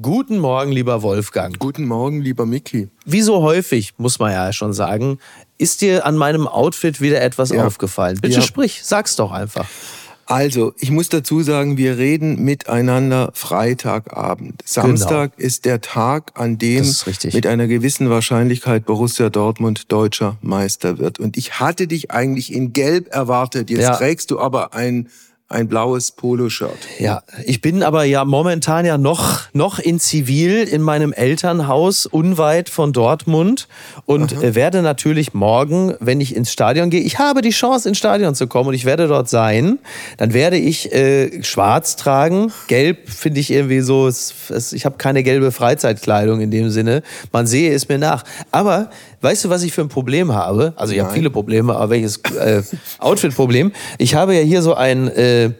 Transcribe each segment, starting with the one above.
Guten Morgen, lieber Wolfgang. Guten Morgen, lieber Mickey. Wie so häufig, muss man ja schon sagen, ist dir an meinem Outfit wieder etwas ja. aufgefallen. Bitte ja. sprich, sag's doch einfach. Also, ich muss dazu sagen, wir reden miteinander Freitagabend. Samstag genau. ist der Tag, an dem mit einer gewissen Wahrscheinlichkeit Borussia Dortmund deutscher Meister wird. Und ich hatte dich eigentlich in Gelb erwartet. Jetzt ja. trägst du aber ein ein blaues Poloshirt. Ja, ich bin aber ja momentan ja noch, noch in Zivil in meinem Elternhaus unweit von Dortmund und Aha. werde natürlich morgen, wenn ich ins Stadion gehe, ich habe die Chance ins Stadion zu kommen und ich werde dort sein, dann werde ich äh, schwarz tragen. Gelb finde ich irgendwie so, es, es, ich habe keine gelbe Freizeitkleidung in dem Sinne. Man sehe es mir nach. Aber weißt du, was ich für ein Problem habe? Also ich habe viele Probleme, aber welches äh, Outfit-Problem? Ich habe ja hier so ein... Äh,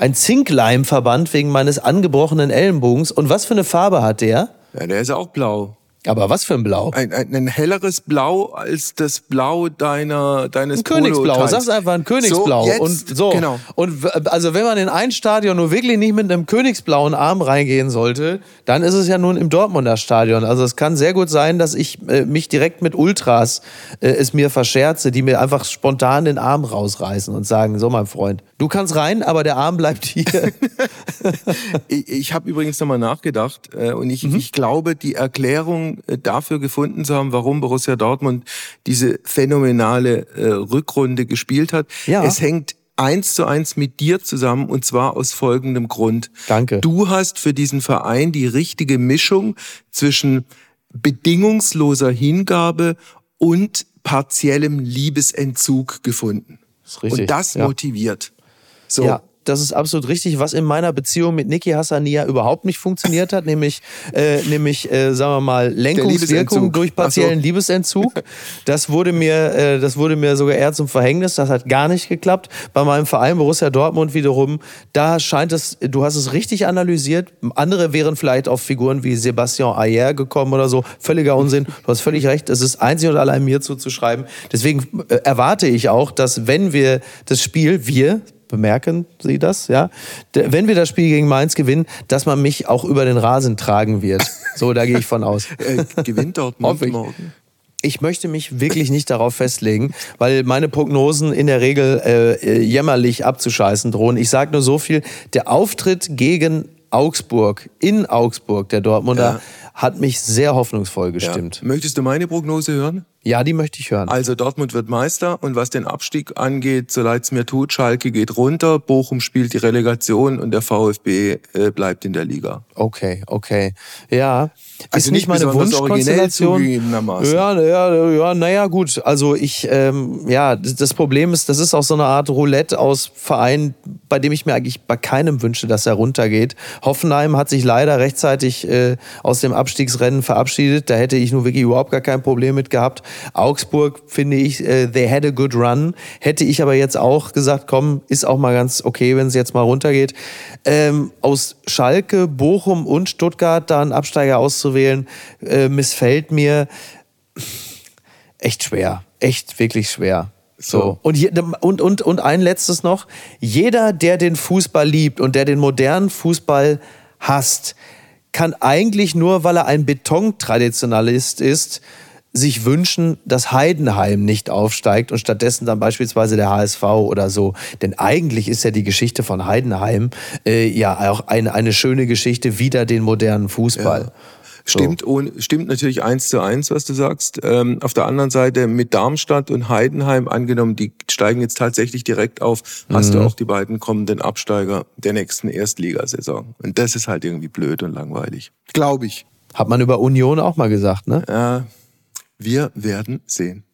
ein Zinkleimverband wegen meines angebrochenen Ellenbogens. Und was für eine Farbe hat der? Ja, der ist auch blau. Aber was für ein Blau? Ein, ein, ein helleres Blau als das Blau deiner deines Ein Königsblau, sag's einfach ein Königsblau. So, jetzt, und so. Genau. Und also wenn man in ein Stadion nur wirklich nicht mit einem königsblauen Arm reingehen sollte, dann ist es ja nun im Dortmunder Stadion. Also es kann sehr gut sein, dass ich äh, mich direkt mit Ultras äh, es mir verscherze, die mir einfach spontan den Arm rausreißen und sagen, so mein Freund, du kannst rein, aber der Arm bleibt hier. ich ich habe übrigens nochmal nachgedacht äh, und ich, mhm. ich glaube, die Erklärung äh, dafür gefunden zu haben, warum Borussia Dortmund diese phänomenale äh, Rückrunde gespielt hat. Ja. Es hängt eins zu eins mit dir zusammen und zwar aus folgendem Grund. Danke. Du hast für diesen Verein die richtige Mischung zwischen bedingungsloser Hingabe und partiellem Liebesentzug gefunden. Das ist richtig. Und das ja. motiviert. So. Ja das ist absolut richtig, was in meiner Beziehung mit Niki Hassania überhaupt nicht funktioniert hat, nämlich, äh, nämlich äh, sagen wir mal, Lenkungswirkung durch partiellen so. Liebesentzug. Das wurde, mir, äh, das wurde mir sogar eher zum Verhängnis, das hat gar nicht geklappt. Bei meinem Verein Borussia Dortmund wiederum, da scheint es, du hast es richtig analysiert, andere wären vielleicht auf Figuren wie Sebastian Ayer gekommen oder so, völliger Unsinn, du hast völlig recht, es ist einzig und allein mir zuzuschreiben. Deswegen äh, erwarte ich auch, dass wenn wir das Spiel, wir, bemerken Sie das, ja? Wenn wir das Spiel gegen Mainz gewinnen, dass man mich auch über den Rasen tragen wird. So, da gehe ich von aus. äh, gewinnt Dortmund morgen? Ich möchte mich wirklich nicht darauf festlegen, weil meine Prognosen in der Regel äh, äh jämmerlich abzuscheißen drohen. Ich sage nur so viel, der Auftritt gegen Augsburg, in Augsburg, der Dortmunder, ja. Hat mich sehr hoffnungsvoll gestimmt. Ja. Möchtest du meine Prognose hören? Ja, die möchte ich hören. Also Dortmund wird Meister und was den Abstieg angeht, so leid es mir tut, Schalke geht runter, Bochum spielt die Relegation und der VfB äh, bleibt in der Liga. Okay, okay. Ja, also ist nicht, meine Wunschkonstellation. Ja, ja, ja, naja, gut. Also ich, ähm, ja, das Problem ist, das ist auch so eine Art Roulette aus Vereinen, bei dem ich mir eigentlich bei keinem wünsche, dass er runtergeht. Hoffenheim hat sich leider rechtzeitig äh, aus dem Abstiegsrennen verabschiedet. Da hätte ich nur wirklich überhaupt gar kein Problem mit gehabt. Augsburg finde ich, äh, they had a good run. Hätte ich aber jetzt auch gesagt, komm, ist auch mal ganz okay, wenn es jetzt mal runtergeht. Ähm, aus Schalke, Bochum und Stuttgart da einen Absteiger auszuwählen, äh, missfällt mir echt schwer. Echt wirklich schwer. So. Und, hier, und, und, und ein letztes noch. Jeder, der den Fußball liebt und der den modernen Fußball hasst, kann eigentlich nur, weil er ein Betontraditionalist ist, sich wünschen, dass Heidenheim nicht aufsteigt und stattdessen dann beispielsweise der HSV oder so. Denn eigentlich ist ja die Geschichte von Heidenheim äh, ja auch eine, eine schöne Geschichte wieder den modernen Fußball. Ja. Stimmt, so. stimmt natürlich eins zu eins, was du sagst. Ähm, auf der anderen Seite mit Darmstadt und Heidenheim angenommen, die steigen jetzt tatsächlich direkt auf, hast mhm. du auch die beiden kommenden Absteiger der nächsten Erstligasaison. Und das ist halt irgendwie blöd und langweilig. Glaube ich. Hat man über Union auch mal gesagt, ne? Ja, wir werden sehen.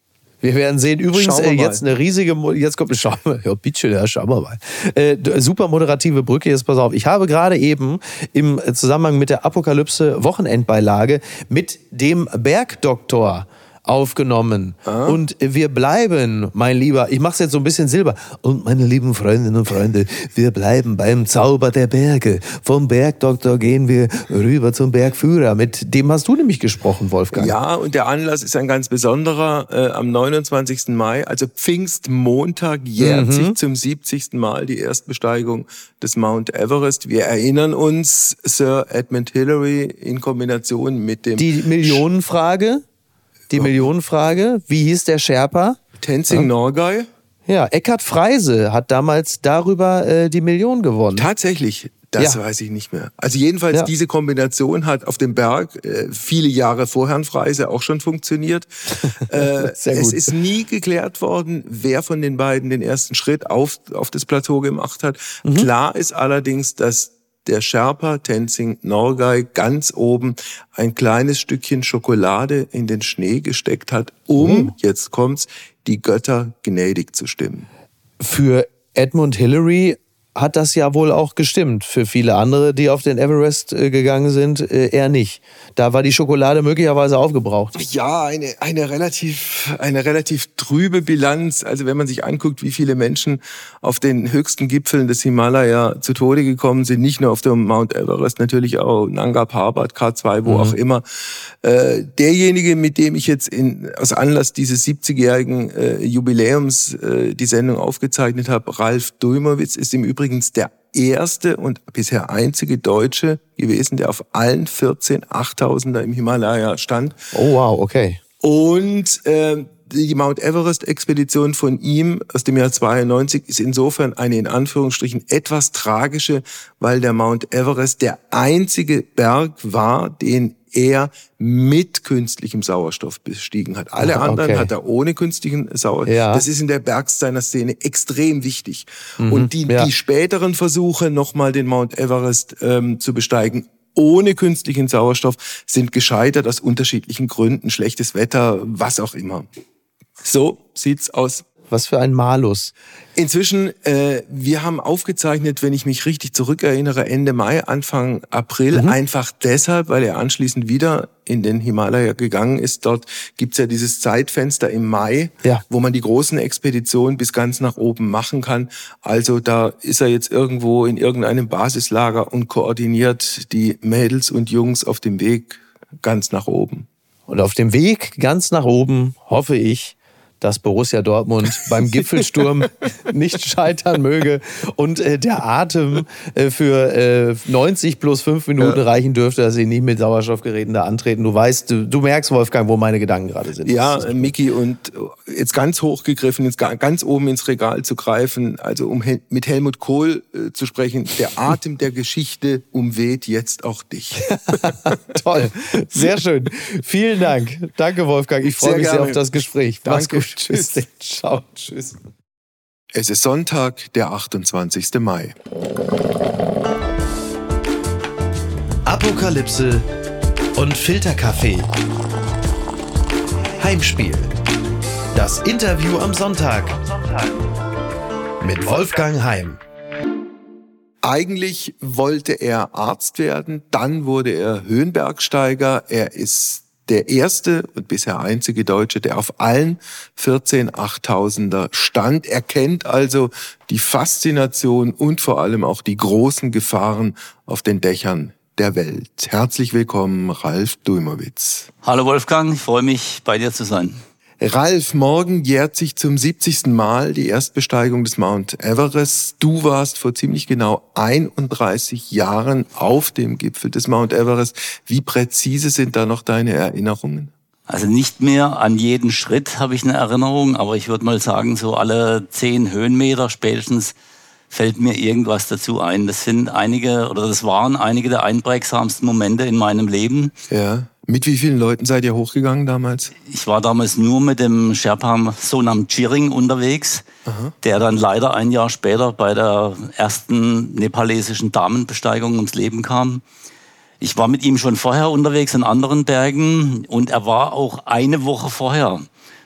Wir werden sehen. Übrigens, äh, jetzt eine riesige, jetzt kommt, schau mal, ja, bitte, ja, schauen wir mal. Äh, super moderative Brücke, jetzt pass auf. Ich habe gerade eben im Zusammenhang mit der Apokalypse Wochenendbeilage mit dem Bergdoktor aufgenommen. Ah. Und wir bleiben, mein Lieber, ich mache es jetzt so ein bisschen Silber. Und meine lieben Freundinnen und Freunde, wir bleiben beim Zauber der Berge. Vom Bergdoktor gehen wir rüber zum Bergführer. Mit dem hast du nämlich gesprochen, Wolfgang. Ja, und der Anlass ist ein ganz besonderer. Äh, am 29. Mai, also Pfingstmontag, jährt mhm. sich zum 70. Mal die Erstbesteigung des Mount Everest. Wir erinnern uns, Sir Edmund Hillary in Kombination mit dem... Die Millionenfrage? Die Millionenfrage, wie hieß der Sherpa? Tenzing ja. Norgay. Ja, Eckhard Freise hat damals darüber äh, die Million gewonnen. Tatsächlich. Das ja. weiß ich nicht mehr. Also jedenfalls ja. diese Kombination hat auf dem Berg äh, viele Jahre vor Herrn Freise auch schon funktioniert. äh, es ist nie geklärt worden, wer von den beiden den ersten Schritt auf, auf das Plateau gemacht hat. Mhm. Klar ist allerdings, dass der Sherpa Tenzing Norgay ganz oben ein kleines Stückchen Schokolade in den Schnee gesteckt hat, um, oh. jetzt kommt's, die Götter gnädig zu stimmen. Für Edmund Hillary hat das ja wohl auch gestimmt. Für viele andere, die auf den Everest äh, gegangen sind, äh, eher nicht. Da war die Schokolade möglicherweise aufgebraucht. Ja, eine, eine, relativ, eine relativ trübe Bilanz. Also wenn man sich anguckt, wie viele Menschen auf den höchsten Gipfeln des Himalaya zu Tode gekommen sind, nicht nur auf dem Mount Everest, natürlich auch Nanga Parbat, K2, wo mhm. auch immer. Äh, derjenige, mit dem ich jetzt in, aus Anlass dieses 70-jährigen äh, Jubiläums äh, die Sendung aufgezeichnet habe, Ralf Dulmowitz, ist im Übrigen übrigens der erste und bisher einzige Deutsche gewesen, der auf allen 14 8000er im Himalaya stand. Oh wow, okay. Und äh, die Mount Everest-Expedition von ihm aus dem Jahr 92 ist insofern eine in Anführungsstrichen etwas tragische, weil der Mount Everest der einzige Berg war, den er mit künstlichem Sauerstoff bestiegen hat. Alle ah, anderen hat er ohne künstlichen Sauerstoff. Ja. Das ist in der Bergsteiner-Szene extrem wichtig. Mhm, Und die, ja. die späteren Versuche, nochmal den Mount Everest ähm, zu besteigen, ohne künstlichen Sauerstoff sind gescheitert aus unterschiedlichen Gründen, schlechtes Wetter, was auch immer. So sieht's aus. Was für ein Malus. Inzwischen, äh, wir haben aufgezeichnet, wenn ich mich richtig zurückerinnere, Ende Mai, Anfang April, mhm. einfach deshalb, weil er anschließend wieder in den Himalaya gegangen ist. Dort gibt's ja dieses Zeitfenster im Mai, ja. wo man die großen Expeditionen bis ganz nach oben machen kann. Also da ist er jetzt irgendwo in irgendeinem Basislager und koordiniert die Mädels und Jungs auf dem Weg ganz nach oben. Und auf dem Weg ganz nach oben hoffe ich, dass Borussia Dortmund beim Gipfelsturm nicht scheitern möge und äh, der Atem äh, für äh, 90 plus 5 Minuten ja. reichen dürfte, dass sie nicht mit Sauerstoffgeräten da antreten. Du weißt, du, du merkst, Wolfgang, wo meine Gedanken gerade sind. Ja, Miki, und jetzt ganz hochgegriffen, jetzt ganz oben ins Regal zu greifen, also um Hel mit Helmut Kohl äh, zu sprechen, der Atem der Geschichte umweht jetzt auch dich. Toll, sehr schön. Vielen Dank. Danke, Wolfgang. Ich freue mich sehr auf das Gespräch. Danke. Gut. Tschüss. Ciao. Tschüss. Es ist Sonntag, der 28. Mai. Apokalypse und Filterkaffee. Heimspiel. Das Interview am Sonntag. Mit Wolfgang Heim. Eigentlich wollte er Arzt werden, dann wurde er Höhenbergsteiger. Er ist der erste und bisher einzige Deutsche, der auf allen 14 8000er stand. Er kennt also die Faszination und vor allem auch die großen Gefahren auf den Dächern der Welt. Herzlich willkommen, Ralf Dulmowitz. Hallo Wolfgang, ich freue mich, bei dir zu sein. Ralf, morgen jährt sich zum 70. Mal die Erstbesteigung des Mount Everest. Du warst vor ziemlich genau 31 Jahren auf dem Gipfel des Mount Everest. Wie präzise sind da noch deine Erinnerungen? Also nicht mehr an jeden Schritt habe ich eine Erinnerung, aber ich würde mal sagen, so alle zehn Höhenmeter spätestens fällt mir irgendwas dazu ein. Das sind einige, oder das waren einige der einprägsamsten Momente in meinem Leben. Ja. Mit wie vielen Leuten seid ihr hochgegangen damals? Ich war damals nur mit dem Sherpa Sonam Chiring unterwegs, Aha. der dann leider ein Jahr später bei der ersten nepalesischen Damenbesteigung ums Leben kam. Ich war mit ihm schon vorher unterwegs in anderen Bergen und er war auch eine Woche vorher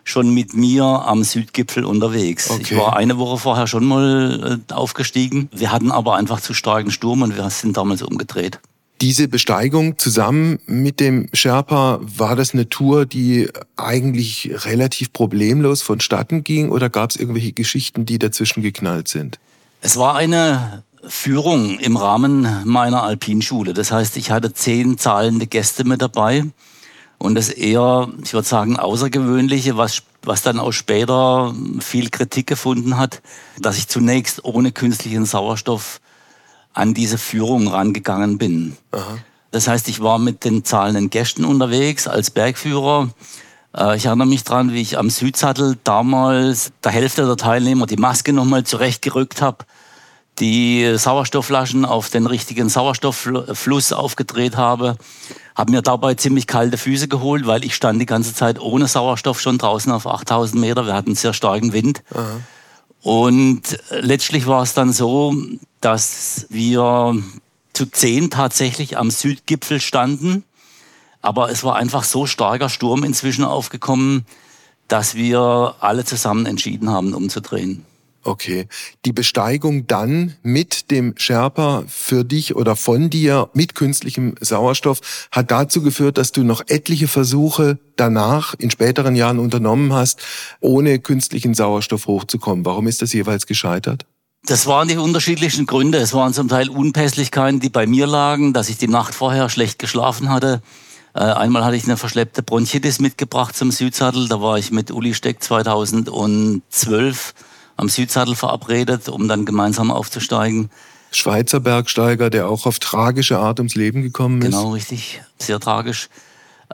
schon mit mir am Südgipfel unterwegs. Okay. Ich war eine Woche vorher schon mal äh, aufgestiegen. Wir hatten aber einfach zu starken Sturm und wir sind damals umgedreht. Diese Besteigung zusammen mit dem Sherpa, war das eine Tour, die eigentlich relativ problemlos vonstatten ging oder gab es irgendwelche Geschichten, die dazwischen geknallt sind? Es war eine Führung im Rahmen meiner Alpinschule. Das heißt, ich hatte zehn zahlende Gäste mit dabei. Und das eher, ich würde sagen, außergewöhnliche, was, was dann auch später viel Kritik gefunden hat, dass ich zunächst ohne künstlichen Sauerstoff an diese Führung rangegangen bin. Aha. Das heißt, ich war mit den zahlenden Gästen unterwegs als Bergführer. Äh, ich erinnere mich dran, wie ich am Südsattel damals der Hälfte der Teilnehmer die Maske nochmal zurechtgerückt habe die Sauerstoffflaschen auf den richtigen Sauerstofffluss aufgedreht habe, habe mir dabei ziemlich kalte Füße geholt, weil ich stand die ganze Zeit ohne Sauerstoff schon draußen auf 8000 Meter. Wir hatten sehr starken Wind. Aha. Und letztlich war es dann so, dass wir zu zehn tatsächlich am Südgipfel standen. Aber es war einfach so starker Sturm inzwischen aufgekommen, dass wir alle zusammen entschieden haben, umzudrehen. Okay. Die Besteigung dann mit dem Sherpa für dich oder von dir mit künstlichem Sauerstoff hat dazu geführt, dass du noch etliche Versuche danach in späteren Jahren unternommen hast, ohne künstlichen Sauerstoff hochzukommen. Warum ist das jeweils gescheitert? Das waren die unterschiedlichsten Gründe. Es waren zum Teil Unpässlichkeiten, die bei mir lagen, dass ich die Nacht vorher schlecht geschlafen hatte. Äh, einmal hatte ich eine verschleppte Bronchitis mitgebracht zum Südsattel. Da war ich mit Uli Steck 2012 am Südsattel verabredet, um dann gemeinsam aufzusteigen. Schweizer Bergsteiger, der auch auf tragische Art ums Leben gekommen ist. Genau, richtig. Sehr tragisch.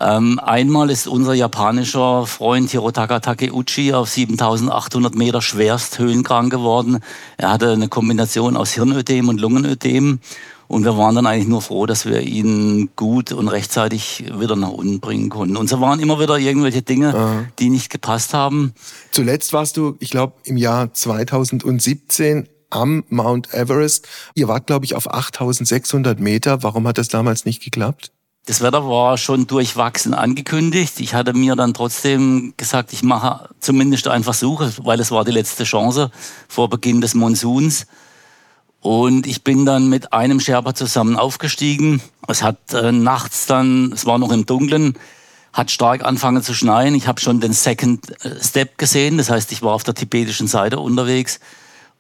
Ähm, einmal ist unser japanischer Freund Hirotaka Takeuchi auf 7800 Meter schwerst höhenkrank geworden. Er hatte eine Kombination aus Hirnödem und Lungenödem und wir waren dann eigentlich nur froh, dass wir ihn gut und rechtzeitig wieder nach unten bringen konnten. Und so waren immer wieder irgendwelche Dinge, Aha. die nicht gepasst haben. Zuletzt warst du, ich glaube, im Jahr 2017 am Mount Everest. Ihr wart, glaube ich, auf 8600 Meter. Warum hat das damals nicht geklappt? Das Wetter war schon durchwachsen angekündigt. Ich hatte mir dann trotzdem gesagt, ich mache zumindest einen Versuch, weil es war die letzte Chance vor Beginn des Monsuns. Und ich bin dann mit einem Sherpa zusammen aufgestiegen. Es hat äh, nachts dann, es war noch im Dunkeln, hat stark angefangen zu schneien. Ich habe schon den Second äh, Step gesehen, das heißt, ich war auf der tibetischen Seite unterwegs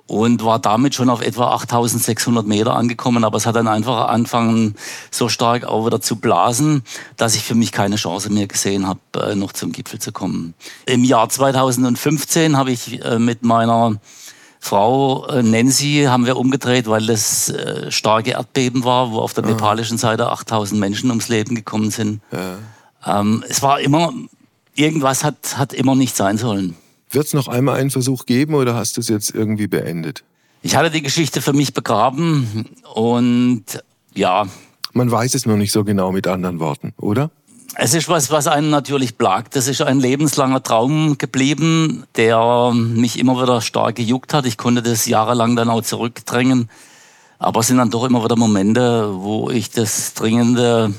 und war damit schon auf etwa 8600 Meter angekommen. Aber es hat dann einfach angefangen, so stark auch wieder zu blasen, dass ich für mich keine Chance mehr gesehen habe, äh, noch zum Gipfel zu kommen. Im Jahr 2015 habe ich äh, mit meiner Frau äh, Nancy haben wir umgedreht, weil das starke Erdbeben war, wo auf der nepalischen Seite 8000 Menschen ums Leben gekommen sind. Ja. Ähm, es war immer, irgendwas hat, hat immer nicht sein sollen. Wird es noch einmal einen Versuch geben oder hast du es jetzt irgendwie beendet? Ich hatte die Geschichte für mich begraben und ja. Man weiß es noch nicht so genau mit anderen Worten, oder? Es ist was, was einen natürlich plagt. Das ist ein lebenslanger Traum geblieben, der mich immer wieder stark gejuckt hat. Ich konnte das jahrelang dann auch zurückdrängen. Aber es sind dann doch immer wieder Momente, wo ich das dringende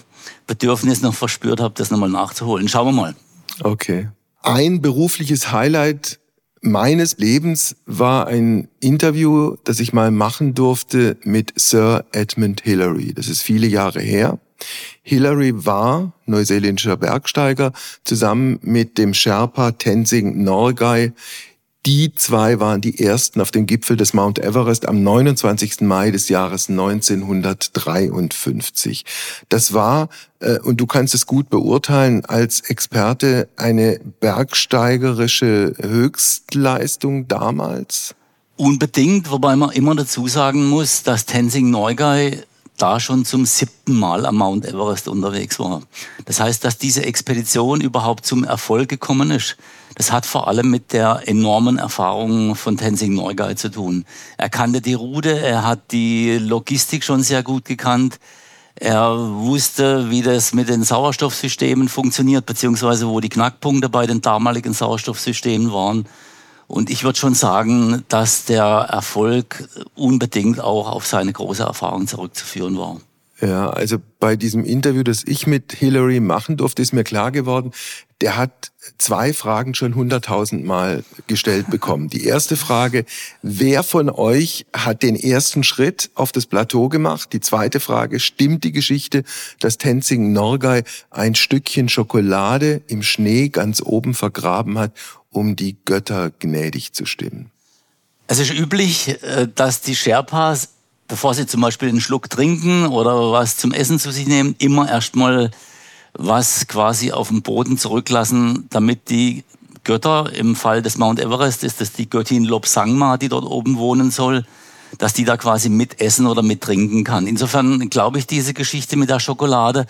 Bedürfnis noch verspürt habe, das nochmal nachzuholen. Schauen wir mal. Okay. Ein berufliches Highlight meines Lebens war ein Interview, das ich mal machen durfte mit Sir Edmund Hillary. Das ist viele Jahre her. Hillary war neuseeländischer Bergsteiger zusammen mit dem Sherpa Tenzing Norgay. Die zwei waren die ersten auf dem Gipfel des Mount Everest am 29. Mai des Jahres 1953. Das war, äh, und du kannst es gut beurteilen als Experte, eine bergsteigerische Höchstleistung damals? Unbedingt, wobei man immer dazu sagen muss, dass Tenzing Norgay da schon zum siebten Mal am Mount Everest unterwegs war. Das heißt, dass diese Expedition überhaupt zum Erfolg gekommen ist, das hat vor allem mit der enormen Erfahrung von Tenzing Norgay zu tun. Er kannte die Route, er hat die Logistik schon sehr gut gekannt. Er wusste, wie das mit den Sauerstoffsystemen funktioniert, beziehungsweise wo die Knackpunkte bei den damaligen Sauerstoffsystemen waren. Und ich würde schon sagen, dass der Erfolg unbedingt auch auf seine große Erfahrung zurückzuführen war. Ja, also bei diesem Interview, das ich mit Hillary machen durfte, ist mir klar geworden, der hat zwei Fragen schon hunderttausend Mal gestellt bekommen. Die erste Frage, wer von euch hat den ersten Schritt auf das Plateau gemacht? Die zweite Frage, stimmt die Geschichte, dass Tenzing Norgay ein Stückchen Schokolade im Schnee ganz oben vergraben hat, um die Götter gnädig zu stimmen? Es ist üblich, äh, dass die Sherpas bevor sie zum Beispiel einen Schluck trinken oder was zum Essen zu sich nehmen, immer erstmal was quasi auf dem Boden zurücklassen, damit die Götter, im Fall des Mount Everest ist das die Göttin Lobsangma, die dort oben wohnen soll, dass die da quasi mitessen oder mittrinken kann. Insofern glaube ich diese Geschichte mit der Schokolade.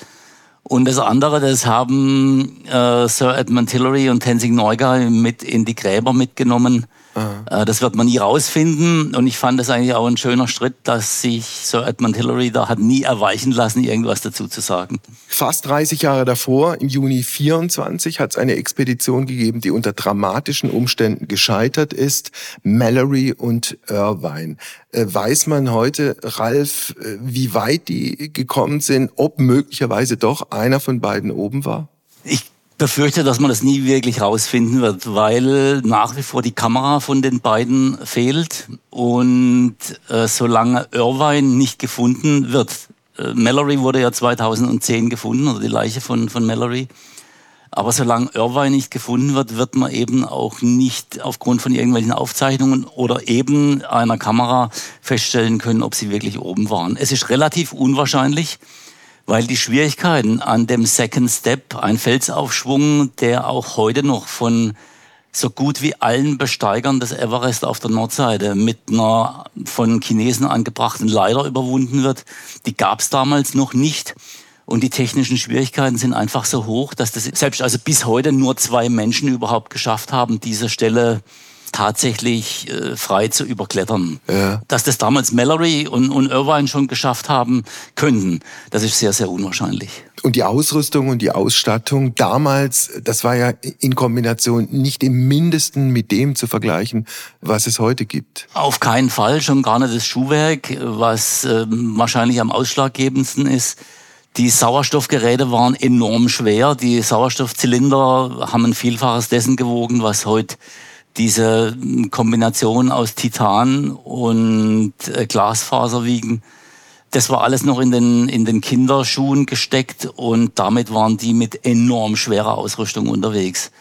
Und das andere, das haben äh, Sir Edmund Hillary und Tenzing Norgay mit in die Gräber mitgenommen Aha. Äh, das wird man nie rausfinden. Und ich fand es eigentlich auch ein schöner Schritt, dass sich Sir Edmund Hillary da hat nie erweichen lassen, irgendwas dazu zu sagen. Fast 30 Jahre davor, im Juni 24, hat es eine Expedition gegeben, die unter dramatischen Umständen gescheitert ist. Mallory und Irvine. Äh, weiß man heute, Ralf, äh, wie weit die gekommen sind, ob möglicherweise doch einer von beiden oben war? Ich befürchte, dass man das nie wirklich rausfinden wird, weil nach wie vor die Kamera von den beiden fehlt und äh, solange Irvine nicht gefunden wird, äh, Mallory wurde ja 2010 gefunden, oder die Leiche von, von Mallory, aber solange Irvine nicht gefunden wird, wird man eben auch nicht aufgrund von irgendwelchen Aufzeichnungen oder eben einer Kamera feststellen können, ob sie wirklich oben waren. Es ist relativ unwahrscheinlich, weil die Schwierigkeiten an dem Second Step, ein Felsaufschwung, der auch heute noch von so gut wie allen Besteigern des Everest auf der Nordseite mit einer von Chinesen angebrachten Leiter überwunden wird, die gab es damals noch nicht. Und die technischen Schwierigkeiten sind einfach so hoch, dass das selbst also bis heute nur zwei Menschen überhaupt geschafft haben, diese Stelle tatsächlich äh, frei zu überklettern. Ja. Dass das damals Mallory und, und Irvine schon geschafft haben könnten, das ist sehr, sehr unwahrscheinlich. Und die Ausrüstung und die Ausstattung damals, das war ja in Kombination nicht im Mindesten mit dem zu vergleichen, was es heute gibt. Auf keinen Fall, schon gar nicht das Schuhwerk, was äh, wahrscheinlich am ausschlaggebendsten ist. Die Sauerstoffgeräte waren enorm schwer. Die Sauerstoffzylinder haben ein Vielfaches dessen gewogen, was heute diese Kombination aus Titan und äh, Glasfaser wiegen. Das war alles noch in den, in den Kinderschuhen gesteckt und damit waren die mit enorm schwerer Ausrüstung unterwegs.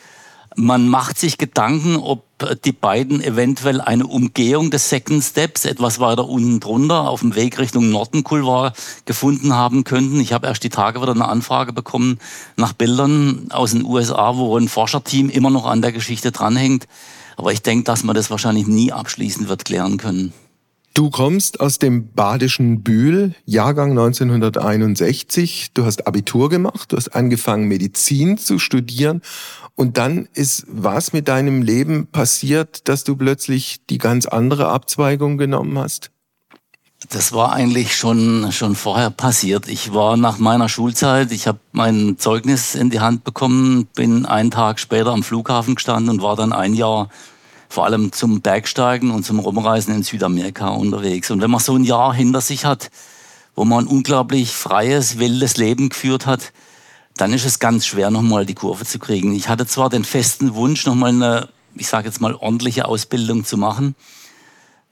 Man macht sich Gedanken, ob die beiden eventuell eine Umgehung des Second Steps etwas weiter unten drunter auf dem Weg Richtung Nordenkulvar gefunden haben könnten. Ich habe erst die Tage wieder eine Anfrage bekommen nach Bildern aus den USA, wo ein Forscherteam immer noch an der Geschichte dranhängt. Aber ich denke, dass man das wahrscheinlich nie abschließend wird klären können. Du kommst aus dem badischen Bühl, Jahrgang 1961. Du hast Abitur gemacht, du hast angefangen, Medizin zu studieren. Und dann ist was mit deinem Leben passiert, dass du plötzlich die ganz andere Abzweigung genommen hast? Das war eigentlich schon, schon vorher passiert. Ich war nach meiner Schulzeit, ich habe mein Zeugnis in die Hand bekommen, bin einen Tag später am Flughafen gestanden und war dann ein Jahr vor allem zum Bergsteigen und zum Rumreisen in Südamerika unterwegs. Und wenn man so ein Jahr hinter sich hat, wo man ein unglaublich freies, wildes Leben geführt hat, dann ist es ganz schwer, nochmal die Kurve zu kriegen. Ich hatte zwar den festen Wunsch, nochmal eine, ich sage jetzt mal, ordentliche Ausbildung zu machen,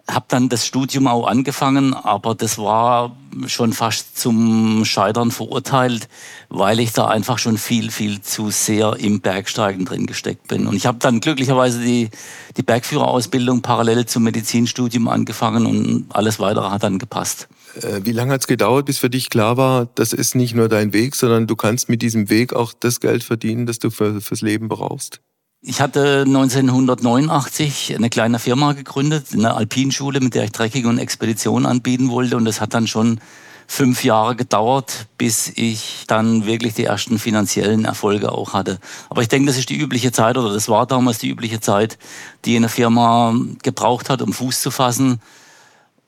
habe dann das Studium auch angefangen, aber das war schon fast zum Scheitern verurteilt, weil ich da einfach schon viel, viel zu sehr im Bergsteigen drin gesteckt bin. Und ich habe dann glücklicherweise die, die Bergführerausbildung parallel zum Medizinstudium angefangen und alles weitere hat dann gepasst. Äh, wie lange hat es gedauert, bis für dich klar war, das ist nicht nur dein Weg, sondern du kannst mit diesem Weg auch das Geld verdienen, das du für, fürs Leben brauchst? Ich hatte 1989 eine kleine Firma gegründet, eine Alpinschule, mit der ich Trekking und Expedition anbieten wollte. Und das hat dann schon fünf Jahre gedauert, bis ich dann wirklich die ersten finanziellen Erfolge auch hatte. Aber ich denke, das ist die übliche Zeit oder das war damals die übliche Zeit, die eine Firma gebraucht hat, um Fuß zu fassen.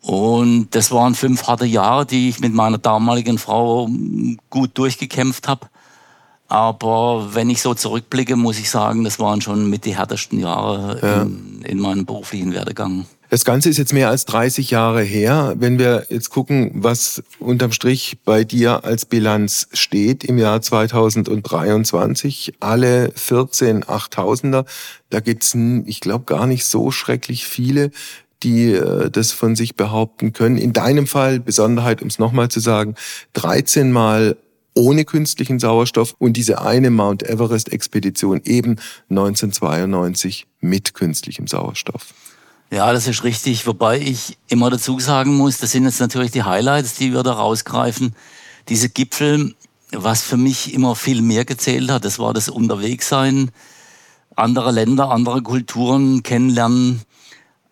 Und das waren fünf harte Jahre, die ich mit meiner damaligen Frau gut durchgekämpft habe. Aber wenn ich so zurückblicke, muss ich sagen, das waren schon mit die härtesten Jahre ja. in, in meinem beruflichen Werdegang. Das Ganze ist jetzt mehr als 30 Jahre her. Wenn wir jetzt gucken, was unterm Strich bei dir als Bilanz steht im Jahr 2023, alle 14 8000er, da gibt's, ich glaube, gar nicht so schrecklich viele, die äh, das von sich behaupten können. In deinem Fall, Besonderheit, um es nochmal zu sagen, 13 Mal ohne künstlichen Sauerstoff und diese eine Mount Everest Expedition eben 1992 mit künstlichem Sauerstoff. Ja, das ist richtig. Wobei ich immer dazu sagen muss, das sind jetzt natürlich die Highlights, die wir da rausgreifen. Diese Gipfel, was für mich immer viel mehr gezählt hat, das war das Unterwegssein, andere Länder, andere Kulturen kennenlernen.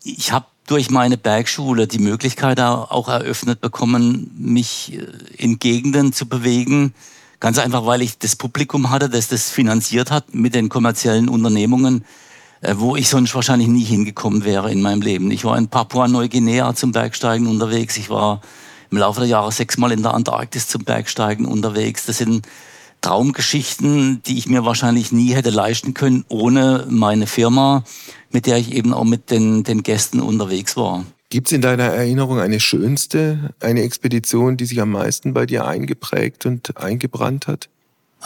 Ich habe durch meine Bergschule die Möglichkeit auch eröffnet bekommen, mich äh, in Gegenden zu bewegen. Ganz einfach, weil ich das Publikum hatte, das das finanziert hat mit den kommerziellen Unternehmungen, äh, wo ich sonst wahrscheinlich nie hingekommen wäre in meinem Leben. Ich war in Papua-Neuguinea zum Bergsteigen unterwegs. Ich war im Laufe der Jahre sechsmal in der Antarktis zum Bergsteigen unterwegs. Das sind Traumgeschichten, die ich mir wahrscheinlich nie hätte leisten können ohne meine Firma, mit der ich eben auch mit den, den Gästen unterwegs war. Gibt es in deiner Erinnerung eine schönste, eine Expedition, die sich am meisten bei dir eingeprägt und eingebrannt hat?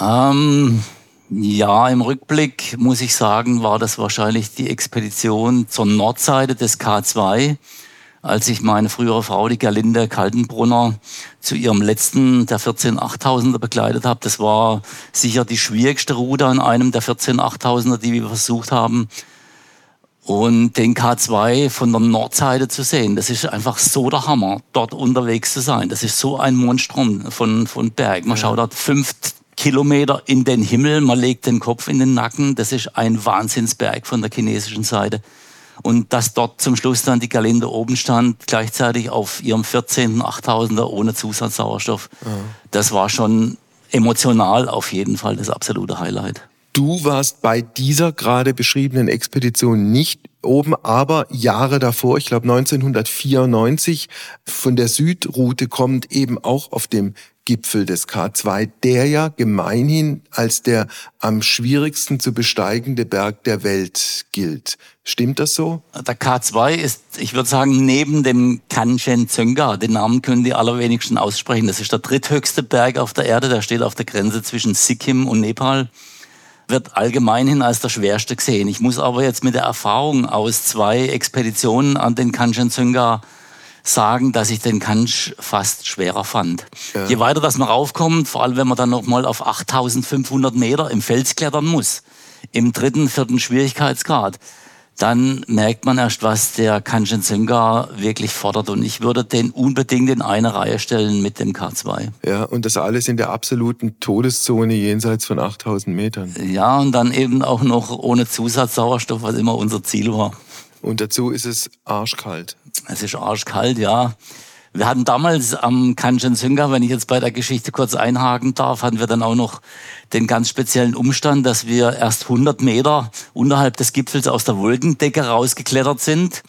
Ähm, ja, im Rückblick muss ich sagen, war das wahrscheinlich die Expedition zur Nordseite des K2 als ich meine frühere Frau, die Gerlinde Kaltenbrunner, zu ihrem letzten der 14 8000er begleitet habe. Das war sicher die schwierigste Route an einem der 14 8000er, die wir versucht haben. Und den K2 von der Nordseite zu sehen, das ist einfach so der Hammer, dort unterwegs zu sein. Das ist so ein Monstrum von, von Berg. Man ja. schaut dort fünf Kilometer in den Himmel, man legt den Kopf in den Nacken. Das ist ein Wahnsinnsberg von der chinesischen Seite und dass dort zum Schluss dann die Galinde oben stand, gleichzeitig auf ihrem 14. 8000er ohne Zusatzsauerstoff. Ja. Das war schon emotional auf jeden Fall das absolute Highlight. Du warst bei dieser gerade beschriebenen Expedition nicht oben, aber Jahre davor, ich glaube 1994, von der Südroute kommt eben auch auf dem Gipfel des K2, der ja gemeinhin als der am schwierigsten zu besteigende Berg der Welt gilt. Stimmt das so? Der K2 ist, ich würde sagen, neben dem Kanchenjunga, den Namen können die allerwenigsten aussprechen. Das ist der dritthöchste Berg auf der Erde, der steht auf der Grenze zwischen Sikkim und Nepal wird allgemeinhin als der schwerste gesehen. Ich muss aber jetzt mit der Erfahrung aus zwei Expeditionen an den Kanchenjunga sagen, dass ich den Kansch fast schwerer fand. Ja. Je weiter das noch raufkommt, vor allem wenn man dann noch mal auf 8500 Meter im Fels klettern muss, im dritten, vierten Schwierigkeitsgrad, dann merkt man erst, was der Kanchenjunga wirklich fordert. Und ich würde den unbedingt in eine Reihe stellen mit dem K2. Ja, und das alles in der absoluten Todeszone jenseits von 8000 Metern. Ja, und dann eben auch noch ohne Zusatzsauerstoff, was immer unser Ziel war. Und dazu ist es arschkalt. Es ist arschkalt, ja. Wir hatten damals am Kanchenjunga, wenn ich jetzt bei der Geschichte kurz einhaken darf, hatten wir dann auch noch den ganz speziellen Umstand, dass wir erst 100 Meter unterhalb des Gipfels aus der Wolkendecke rausgeklettert sind,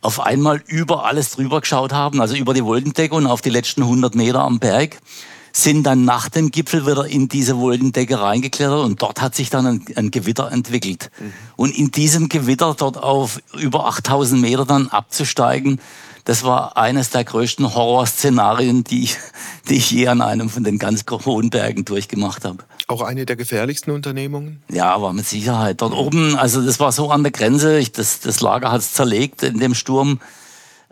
auf einmal über alles drüber geschaut haben, also über die Wolkendecke und auf die letzten 100 Meter am Berg sind dann nach dem Gipfel wieder in diese Wolkendecke reingeklettert und dort hat sich dann ein, ein Gewitter entwickelt. Mhm. Und in diesem Gewitter dort auf über 8000 Meter dann abzusteigen, das war eines der größten Horrorszenarien, die ich, die ich je an einem von den ganz hohen Bergen durchgemacht habe. Auch eine der gefährlichsten Unternehmungen? Ja, war mit Sicherheit. Dort oben, also das war so an der Grenze, ich, das, das Lager hat es zerlegt in dem Sturm.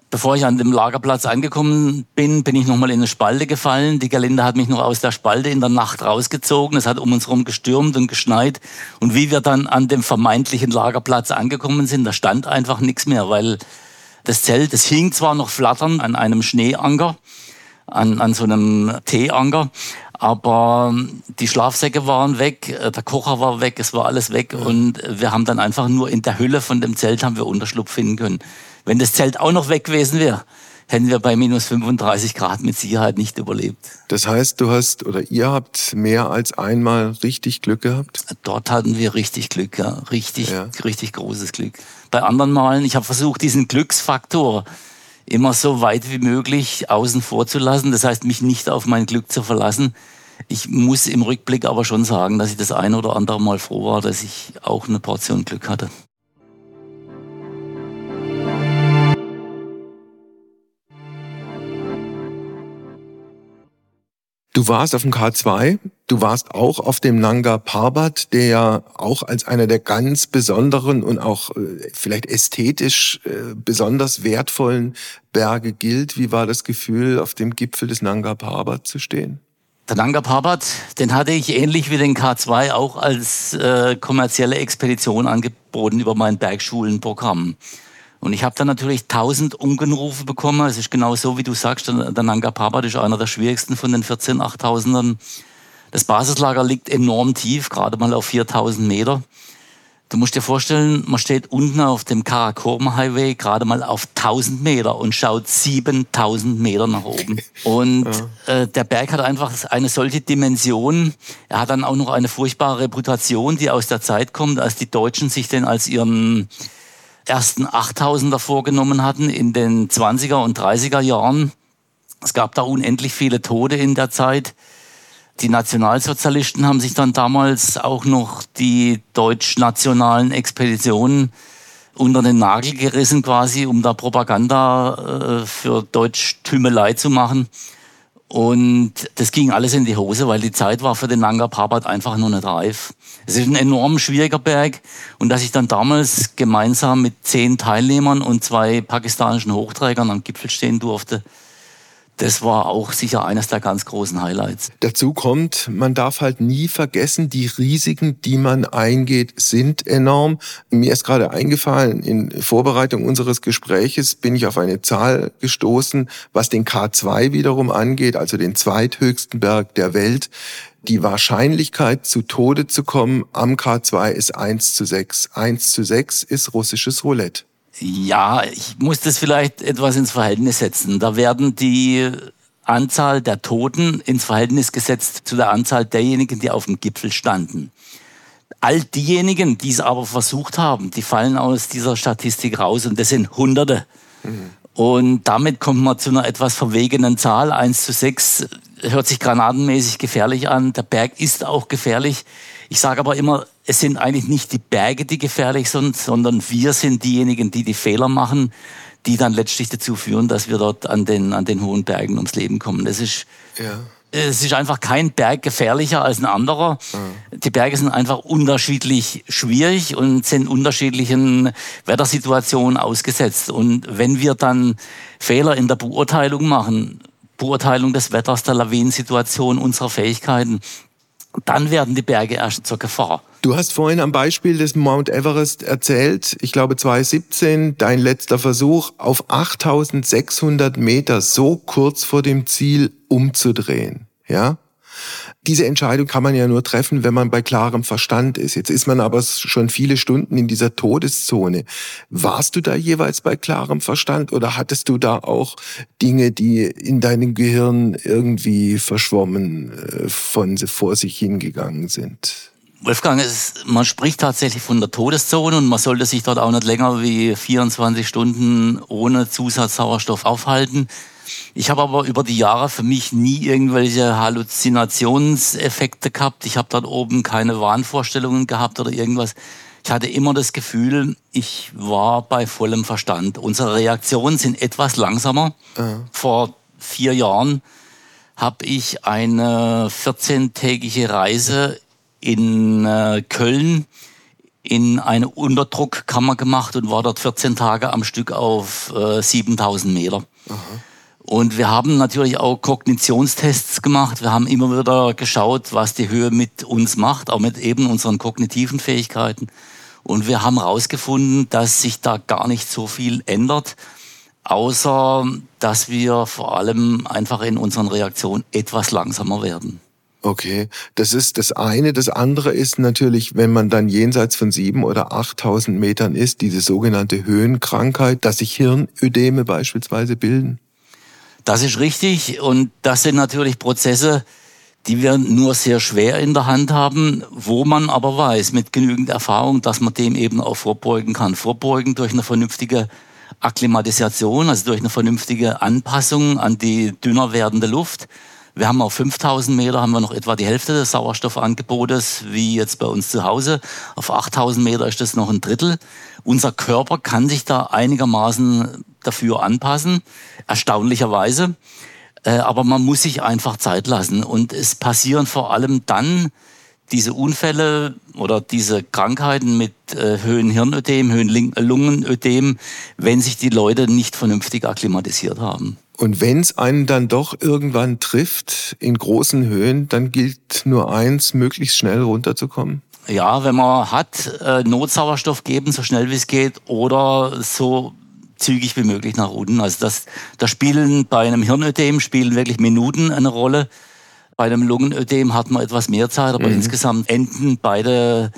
Bevor ich an dem Lagerplatz angekommen bin, bin ich nochmal in eine Spalte gefallen. Die Galinde hat mich noch aus der Spalte in der Nacht rausgezogen. Es hat um uns herum gestürmt und geschneit. Und wie wir dann an dem vermeintlichen Lagerplatz angekommen sind, da stand einfach nichts mehr, weil das Zelt, das hing zwar noch flattern an einem Schneeanker, an, an so einem Teeanker, aber die Schlafsäcke waren weg, äh, der Kocher war weg, es war alles weg und wir haben dann einfach nur in der Hülle von dem Zelt haben wir Unterschlupf finden können. Wenn das Zelt auch noch weg gewesen wäre, hätten wir bei minus 35 Grad mit Sicherheit nicht überlebt. Das heißt, du hast oder ihr habt mehr als einmal richtig Glück gehabt? Dort hatten wir richtig Glück, ja. Richtig, ja. richtig großes Glück. Bei anderen Malen, ich habe versucht, diesen Glücksfaktor immer so weit wie möglich außen vor zu lassen. Das heißt, mich nicht auf mein Glück zu verlassen. Ich muss im Rückblick aber schon sagen, dass ich das ein oder andere Mal froh war, dass ich auch eine Portion Glück hatte. Du warst auf dem K2, du warst auch auf dem Nanga Parbat, der ja auch als einer der ganz besonderen und auch äh, vielleicht ästhetisch äh, besonders wertvollen Berge gilt. Wie war das Gefühl, auf dem Gipfel des Nanga Parbat zu stehen? Der Nanga Parbat, den hatte ich ähnlich wie den K2 auch als äh, kommerzielle Expedition angeboten über mein Bergschulenprogramm. Und ich habe dann natürlich tausend Unkenrufe bekommen. Es ist genau so, wie du sagst, der, Nanga Parbat ist einer der schwierigsten von den 14 8000ern. Das Basislager liegt enorm tief, gerade mal auf 4000 Meter. Du musst dir vorstellen, man steht unten auf dem Karakorum Highway gerade mal auf 1000 Meter und schaut 7000 Meter nach oben. Und ja. äh, der Berg hat einfach eine solche Dimension. Er hat dann auch noch eine furchtbare Reputation, die aus der Zeit kommt, als die Deutschen sich den als ihren ersten 8000er vorgenommen hatten in den 20er und 30er Jahren. Es gab da unendlich viele Tode in der Zeit. Die Nationalsozialisten haben sich dann damals auch noch die deutsch-nationalen Expeditionen unter den Nagel gerissen quasi, um da Propaganda äh, für Deutschtümelei zu machen. Und das ging alles in die Hose, weil die Zeit war für den Nanga Parbat einfach nur nicht reif. Es ist ein enorm schwieriger Berg und dass ich dann damals gemeinsam mit zehn Teilnehmern und zwei pakistanischen Hochträgern am Gipfel stehen durfte, das war auch sicher eines der ganz großen Highlights. Dazu kommt, man darf halt nie vergessen, die Risiken, die man eingeht, sind enorm. Mir ist gerade eingefallen, in Vorbereitung unseres Gespräches bin ich auf eine Zahl gestoßen, was den K2 wiederum angeht, also den zweithöchsten Berg der Welt. Die Wahrscheinlichkeit, zu Tode zu kommen am K2 ist 1 zu 6. 1 zu 6 ist russisches Roulette. Ja, ich muss das vielleicht etwas ins Verhältnis setzen. Da werden die Anzahl der Toten ins Verhältnis gesetzt zu der Anzahl derjenigen, die auf dem Gipfel standen. All diejenigen, die es aber versucht haben, die fallen aus dieser Statistik raus und das sind Hunderte. Mhm. Und damit kommt man zu einer etwas verwegenen Zahl. 1 zu 6 hört sich granatenmäßig gefährlich an. Der Berg ist auch gefährlich. Ich sage aber immer, es sind eigentlich nicht die Berge, die gefährlich sind, sondern wir sind diejenigen, die die Fehler machen, die dann letztlich dazu führen, dass wir dort an den, an den hohen Bergen ums Leben kommen. Das ist, ja. es ist einfach kein Berg gefährlicher als ein anderer. Mhm. Die Berge sind einfach unterschiedlich schwierig und sind unterschiedlichen Wettersituationen ausgesetzt. Und wenn wir dann Fehler in der Beurteilung machen, Beurteilung des Wetters, der Lawinensituation, unserer Fähigkeiten, dann werden die Berge erst zur Gefahr. Du hast vorhin am Beispiel des Mount Everest erzählt, ich glaube 2017, dein letzter Versuch, auf 8600 Meter so kurz vor dem Ziel umzudrehen. Ja? Diese Entscheidung kann man ja nur treffen, wenn man bei klarem Verstand ist. Jetzt ist man aber schon viele Stunden in dieser Todeszone. Warst du da jeweils bei klarem Verstand oder hattest du da auch Dinge, die in deinem Gehirn irgendwie verschwommen äh, von vor sich hingegangen sind? Wolfgang, es, man spricht tatsächlich von der Todeszone und man sollte sich dort auch nicht länger wie 24 Stunden ohne Zusatzsauerstoff aufhalten. Ich habe aber über die Jahre für mich nie irgendwelche Halluzinationseffekte gehabt. Ich habe dort oben keine Wahnvorstellungen gehabt oder irgendwas. Ich hatte immer das Gefühl, ich war bei vollem Verstand. Unsere Reaktionen sind etwas langsamer. Mhm. Vor vier Jahren habe ich eine 14-tägige Reise in äh, Köln in eine Unterdruckkammer gemacht und war dort 14 Tage am Stück auf äh, 7000 Meter. Aha. Und wir haben natürlich auch Kognitionstests gemacht. Wir haben immer wieder geschaut, was die Höhe mit uns macht, auch mit eben unseren kognitiven Fähigkeiten. Und wir haben herausgefunden, dass sich da gar nicht so viel ändert, außer dass wir vor allem einfach in unseren Reaktionen etwas langsamer werden. Okay, das ist das eine. Das andere ist natürlich, wenn man dann jenseits von sieben oder achttausend Metern ist, diese sogenannte Höhenkrankheit, dass sich Hirnödeme beispielsweise bilden. Das ist richtig und das sind natürlich Prozesse, die wir nur sehr schwer in der Hand haben, wo man aber weiß, mit genügend Erfahrung, dass man dem eben auch vorbeugen kann. Vorbeugen durch eine vernünftige Akklimatisation, also durch eine vernünftige Anpassung an die dünner werdende Luft. Wir haben auf 5000 Meter haben wir noch etwa die Hälfte des Sauerstoffangebotes, wie jetzt bei uns zu Hause. Auf 8000 Meter ist das noch ein Drittel. Unser Körper kann sich da einigermaßen dafür anpassen, erstaunlicherweise. Äh, aber man muss sich einfach Zeit lassen. Und es passieren vor allem dann diese Unfälle oder diese Krankheiten mit äh, Höhenhirnödem, Höhenlungenödem, wenn sich die Leute nicht vernünftig akklimatisiert haben. Und wenn es einen dann doch irgendwann trifft in großen Höhen, dann gilt nur eins, möglichst schnell runterzukommen. Ja, wenn man hat, äh, Notsauerstoff geben, so schnell wie es geht, oder so zügig wie möglich nach unten. Also das, da spielen bei einem Hirnödem spielen wirklich Minuten eine Rolle. Bei einem Lungenödem hat man etwas mehr Zeit, aber mhm. insgesamt enden beide,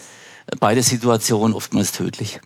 beide Situationen oftmals tödlich.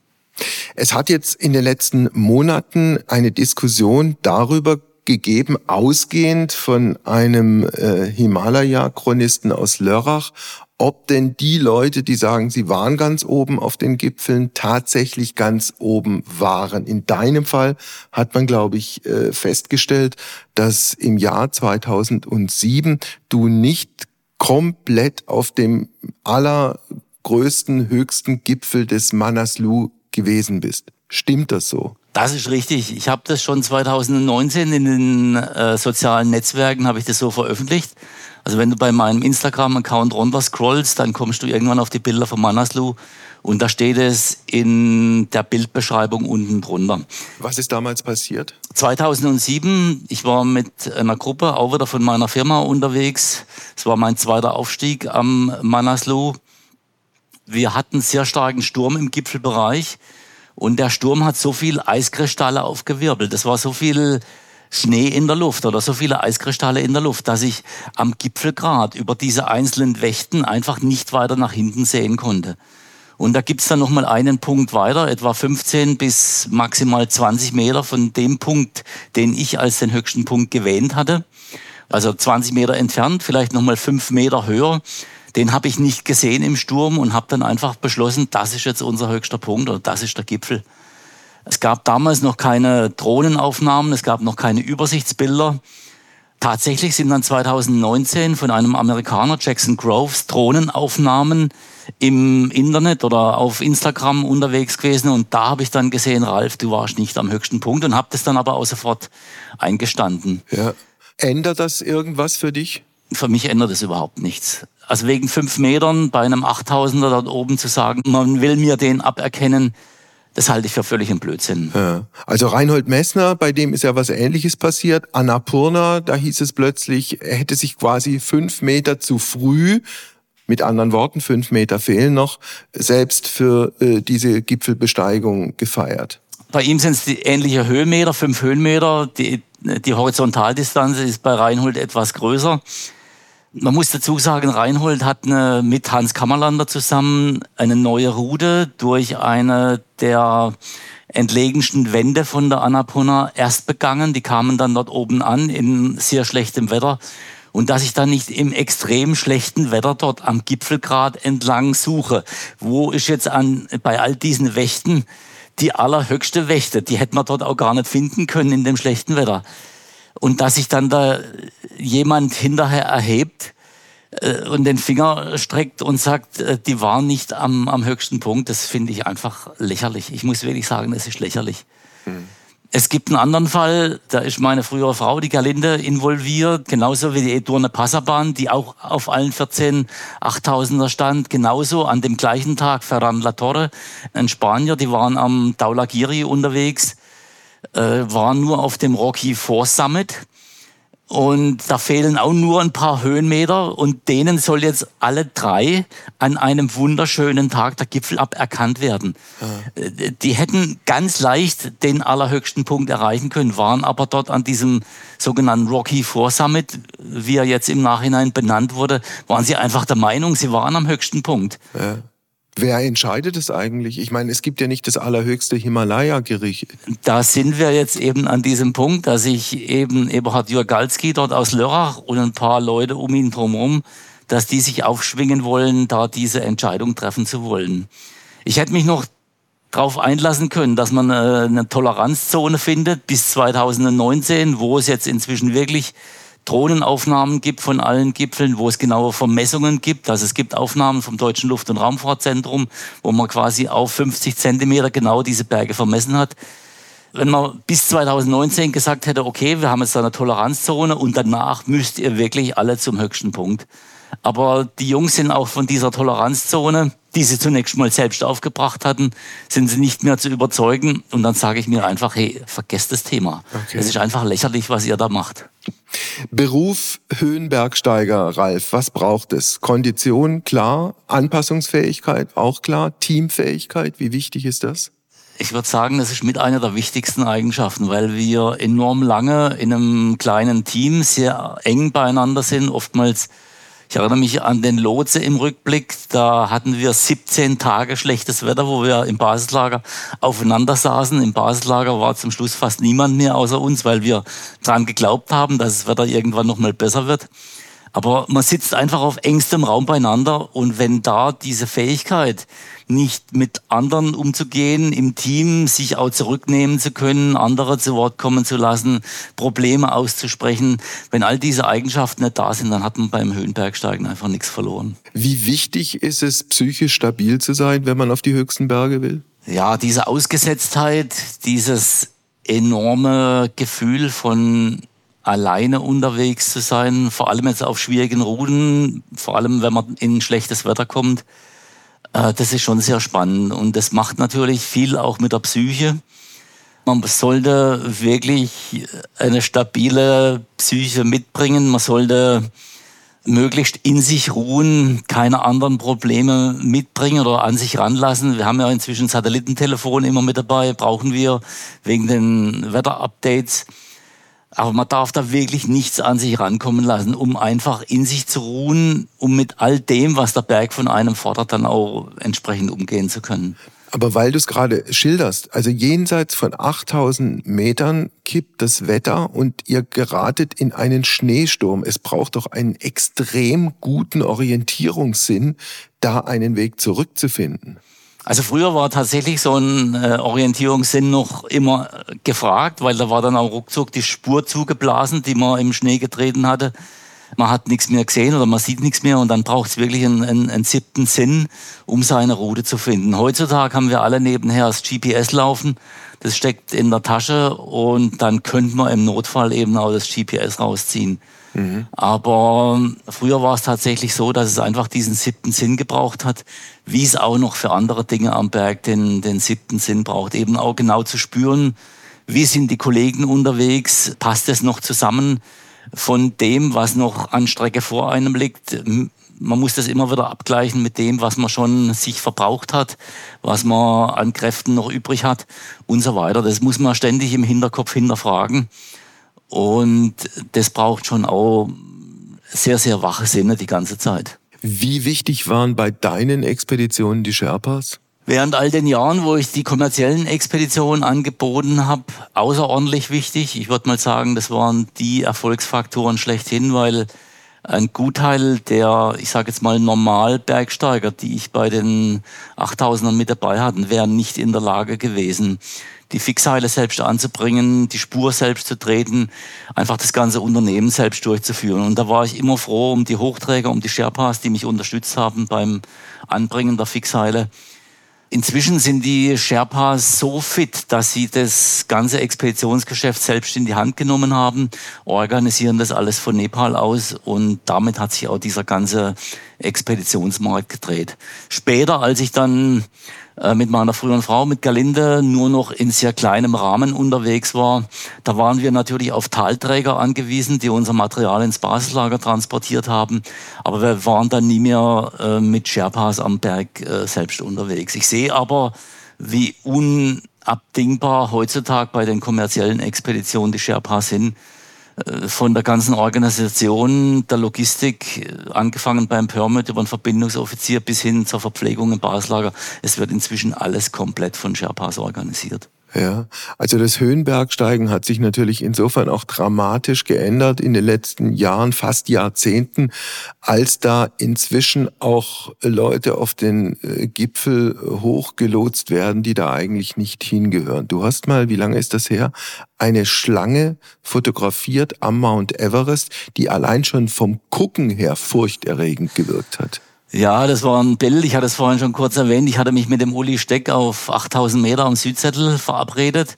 Es hat jetzt in den letzten Monaten eine Diskussion darüber gegeben, ausgehend von einem äh, Himalaya-Chronisten aus Lörrach, ob denn die Leute, die sagen, sie waren ganz oben auf den Gipfeln, tatsächlich ganz oben waren. In deinem Fall hat man, glaube ich, äh, festgestellt, dass im Jahr 2007 du nicht komplett auf dem allergrößten, höchsten Gipfel des Manaslu gewesen bist. Stimmt das so? Das ist richtig. Ich habe das schon 2019 in den äh, sozialen Netzwerken habe ich das so veröffentlicht. Also wenn du bei meinem Instagram-Account runter scrollst, dann kommst du irgendwann auf die Bilder von Manaslu und da steht es in der Bildbeschreibung unten drunter. Was ist damals passiert? 2007, ich war mit einer Gruppe, auch wieder von meiner Firma unterwegs. Es war mein zweiter Aufstieg am Manaslu. Wir hatten sehr starken Sturm im Gipfelbereich und der Sturm hat so viel Eiskristalle aufgewirbelt. Das war so viel Schnee in der Luft oder so viele Eiskristalle in der Luft, dass ich am Gipfelgrat über diese einzelnen Wächten einfach nicht weiter nach hinten sehen konnte. Und da gibt's dann nochmal einen Punkt weiter, etwa 15 bis maximal 20 Meter von dem Punkt, den ich als den höchsten Punkt gewähnt hatte. Also 20 Meter entfernt, vielleicht nochmal fünf Meter höher. Den habe ich nicht gesehen im Sturm und habe dann einfach beschlossen, das ist jetzt unser höchster Punkt oder das ist der Gipfel. Es gab damals noch keine Drohnenaufnahmen, es gab noch keine Übersichtsbilder. Tatsächlich sind dann 2019 von einem Amerikaner, Jackson Groves, Drohnenaufnahmen im Internet oder auf Instagram unterwegs gewesen und da habe ich dann gesehen, Ralf, du warst nicht am höchsten Punkt und habe das dann aber auch sofort eingestanden. Ja. Ändert das irgendwas für dich? Für mich ändert es überhaupt nichts. Also wegen fünf Metern bei einem 8000er dort oben zu sagen, man will mir den aberkennen, das halte ich für völlig ein Blödsinn. Ja. Also Reinhold Messner, bei dem ist ja was Ähnliches passiert. Annapurna, da hieß es plötzlich, er hätte sich quasi fünf Meter zu früh, mit anderen Worten, fünf Meter fehlen noch, selbst für äh, diese Gipfelbesteigung gefeiert. Bei ihm sind es die ähnliche Höhenmeter, fünf Höhenmeter. Die, die Horizontaldistanz ist bei Reinhold etwas größer. Man muss dazu sagen, Reinhold hat eine, mit Hans Kammerlander zusammen eine neue Route durch eine der entlegensten Wände von der Annapurna erst begangen. Die kamen dann dort oben an in sehr schlechtem Wetter. Und dass ich dann nicht im extrem schlechten Wetter dort am Gipfelgrad entlang suche. Wo ist jetzt an, bei all diesen Wächten die allerhöchste Wächte? Die hätte man dort auch gar nicht finden können in dem schlechten Wetter. Und dass sich dann da jemand hinterher erhebt äh, und den Finger streckt und sagt, äh, die waren nicht am, am höchsten Punkt, das finde ich einfach lächerlich. Ich muss wirklich sagen, es ist lächerlich. Mhm. Es gibt einen anderen Fall, da ist meine frühere Frau, die Galinde, involviert, genauso wie die Edurne Passabahn, die auch auf allen 14 8000er stand, genauso an dem gleichen Tag Ferran La Torre, ein Spanier, die waren am Daulagiri unterwegs äh, war nur auf dem Rocky Four Summit. Und da fehlen auch nur ein paar Höhenmeter und denen soll jetzt alle drei an einem wunderschönen Tag der Gipfel aberkannt werden. Ja. Äh, die hätten ganz leicht den allerhöchsten Punkt erreichen können, waren aber dort an diesem sogenannten Rocky Four Summit, wie er jetzt im Nachhinein benannt wurde, waren sie einfach der Meinung, sie waren am höchsten Punkt. Ja. Wer entscheidet es eigentlich? Ich meine, es gibt ja nicht das allerhöchste Himalaya-Gericht. Da sind wir jetzt eben an diesem Punkt, dass ich eben Eberhard Jurgalski dort aus Lörrach und ein paar Leute um ihn drumherum, dass die sich aufschwingen wollen, da diese Entscheidung treffen zu wollen. Ich hätte mich noch darauf einlassen können, dass man äh, eine Toleranzzone findet bis 2019, wo es jetzt inzwischen wirklich Drohnenaufnahmen gibt von allen Gipfeln, wo es genaue Vermessungen gibt. Also es gibt Aufnahmen vom Deutschen Luft- und Raumfahrtzentrum, wo man quasi auf 50 Zentimeter genau diese Berge vermessen hat. wenn man bis 2019 gesagt hätte, okay, wir haben jetzt eine Toleranzzone und danach müsst ihr wirklich alle zum höchsten Punkt. Aber die Jungs sind auch von dieser Toleranzzone, die sie zunächst mal selbst aufgebracht hatten, sind sie nicht mehr zu überzeugen. Und dann sage ich mir einfach, hey, vergesst das Thema. Okay. Es ist einfach lächerlich, was ihr da macht. Beruf Höhenbergsteiger, Ralf, was braucht es? Kondition, klar. Anpassungsfähigkeit, auch klar. Teamfähigkeit, wie wichtig ist das? Ich würde sagen, das ist mit einer der wichtigsten Eigenschaften, weil wir enorm lange in einem kleinen Team sehr eng beieinander sind, oftmals ich erinnere mich an den Lotse im Rückblick. Da hatten wir 17 Tage schlechtes Wetter, wo wir im Basislager aufeinander saßen. Im Basislager war zum Schluss fast niemand mehr außer uns, weil wir daran geglaubt haben, dass das Wetter irgendwann noch mal besser wird. Aber man sitzt einfach auf engstem Raum beieinander und wenn da diese Fähigkeit, nicht mit anderen umzugehen, im Team sich auch zurücknehmen zu können, andere zu Wort kommen zu lassen, Probleme auszusprechen, wenn all diese Eigenschaften nicht da sind, dann hat man beim Höhenbergsteigen einfach nichts verloren. Wie wichtig ist es, psychisch stabil zu sein, wenn man auf die höchsten Berge will? Ja, diese Ausgesetztheit, dieses enorme Gefühl von alleine unterwegs zu sein, vor allem jetzt auf schwierigen Routen, vor allem wenn man in schlechtes Wetter kommt, äh, das ist schon sehr spannend und das macht natürlich viel auch mit der Psyche. Man sollte wirklich eine stabile Psyche mitbringen. Man sollte möglichst in sich ruhen, keine anderen Probleme mitbringen oder an sich ranlassen. Wir haben ja inzwischen Satellitentelefon immer mit dabei, brauchen wir wegen den Wetterupdates. Aber man darf da wirklich nichts an sich rankommen lassen, um einfach in sich zu ruhen, um mit all dem, was der Berg von einem fordert, dann auch entsprechend umgehen zu können. Aber weil du es gerade schilderst, also jenseits von 8000 Metern kippt das Wetter und ihr geratet in einen Schneesturm. Es braucht doch einen extrem guten Orientierungssinn, da einen Weg zurückzufinden. Also früher war tatsächlich so ein äh, Orientierungssinn noch immer gefragt, weil da war dann auch ruckzuck die Spur zugeblasen, die man im Schnee getreten hatte. Man hat nichts mehr gesehen oder man sieht nichts mehr und dann braucht es wirklich einen, einen, einen siebten Sinn, um seine Route zu finden. Heutzutage haben wir alle nebenher das GPS laufen. Das steckt in der Tasche und dann könnte man im Notfall eben auch das GPS rausziehen. Mhm. Aber früher war es tatsächlich so, dass es einfach diesen siebten Sinn gebraucht hat, wie es auch noch für andere Dinge am Berg den, den siebten Sinn braucht. Eben auch genau zu spüren, wie sind die Kollegen unterwegs, passt es noch zusammen von dem, was noch an Strecke vor einem liegt. Man muss das immer wieder abgleichen mit dem, was man schon sich verbraucht hat, was man an Kräften noch übrig hat und so weiter. Das muss man ständig im Hinterkopf hinterfragen. Und das braucht schon auch sehr, sehr wache Sinne die ganze Zeit. Wie wichtig waren bei deinen Expeditionen die Sherpas? Während all den Jahren, wo ich die kommerziellen Expeditionen angeboten habe, außerordentlich wichtig. Ich würde mal sagen, das waren die Erfolgsfaktoren schlechthin, weil ein Gutteil der, ich sage jetzt mal, Normalbergsteiger, die ich bei den 8000ern mit dabei hatten, wären nicht in der Lage gewesen, die Fixheile selbst anzubringen, die Spur selbst zu treten, einfach das ganze Unternehmen selbst durchzuführen. Und da war ich immer froh um die Hochträger, um die Sherpas, die mich unterstützt haben beim Anbringen der Fixheile. Inzwischen sind die Sherpas so fit, dass sie das ganze Expeditionsgeschäft selbst in die Hand genommen haben, organisieren das alles von Nepal aus und damit hat sich auch dieser ganze Expeditionsmarkt gedreht. Später, als ich dann äh, mit meiner früheren Frau, mit Galinde, nur noch in sehr kleinem Rahmen unterwegs war. Da waren wir natürlich auf Talträger angewiesen, die unser Material ins Basislager transportiert haben. Aber wir waren dann nie mehr äh, mit Sherpas am Berg äh, selbst unterwegs. Ich sehe aber, wie unabdingbar heutzutage bei den kommerziellen Expeditionen die Sherpas sind von der ganzen Organisation, der Logistik, äh, angefangen beim Permit über den Verbindungsoffizier bis hin zur Verpflegung im Baslager. Es wird inzwischen alles komplett von Sherpas organisiert. Ja, also das Höhenbergsteigen hat sich natürlich insofern auch dramatisch geändert in den letzten Jahren, fast Jahrzehnten, als da inzwischen auch Leute auf den äh, Gipfel hochgelotst werden, die da eigentlich nicht hingehören. Du hast mal, wie lange ist das her, eine Schlange fotografiert am Mount Everest, die allein schon vom Gucken her furchterregend gewirkt hat. Ja, das war ein Bild. Ich hatte es vorhin schon kurz erwähnt. Ich hatte mich mit dem Uli Steck auf 8000 Meter am Südzettel verabredet.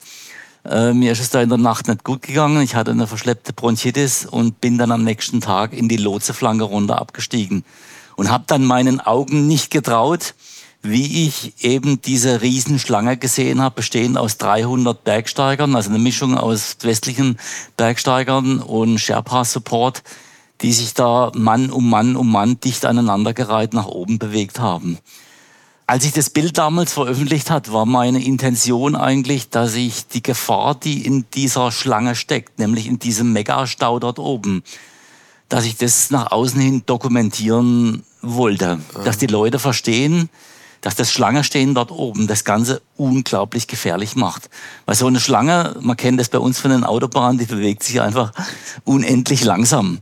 Äh, mir ist es da in der Nacht nicht gut gegangen. Ich hatte eine verschleppte Bronchitis und bin dann am nächsten Tag in die Lotseflanke runter abgestiegen und habe dann meinen Augen nicht getraut, wie ich eben diese Riesenschlange gesehen habe, bestehend aus 300 Bergsteigern, also eine Mischung aus westlichen Bergsteigern und Sherpa-Support, die sich da Mann um Mann um Mann dicht aneinandergereiht nach oben bewegt haben. Als ich das Bild damals veröffentlicht hat, war meine Intention eigentlich, dass ich die Gefahr, die in dieser Schlange steckt, nämlich in diesem Megastau dort oben, dass ich das nach außen hin dokumentieren wollte, dass die Leute verstehen, dass das Schlangenstehen dort oben das Ganze unglaublich gefährlich macht. Weil so eine Schlange, man kennt das bei uns von den Autobahnen, die bewegt sich einfach unendlich langsam.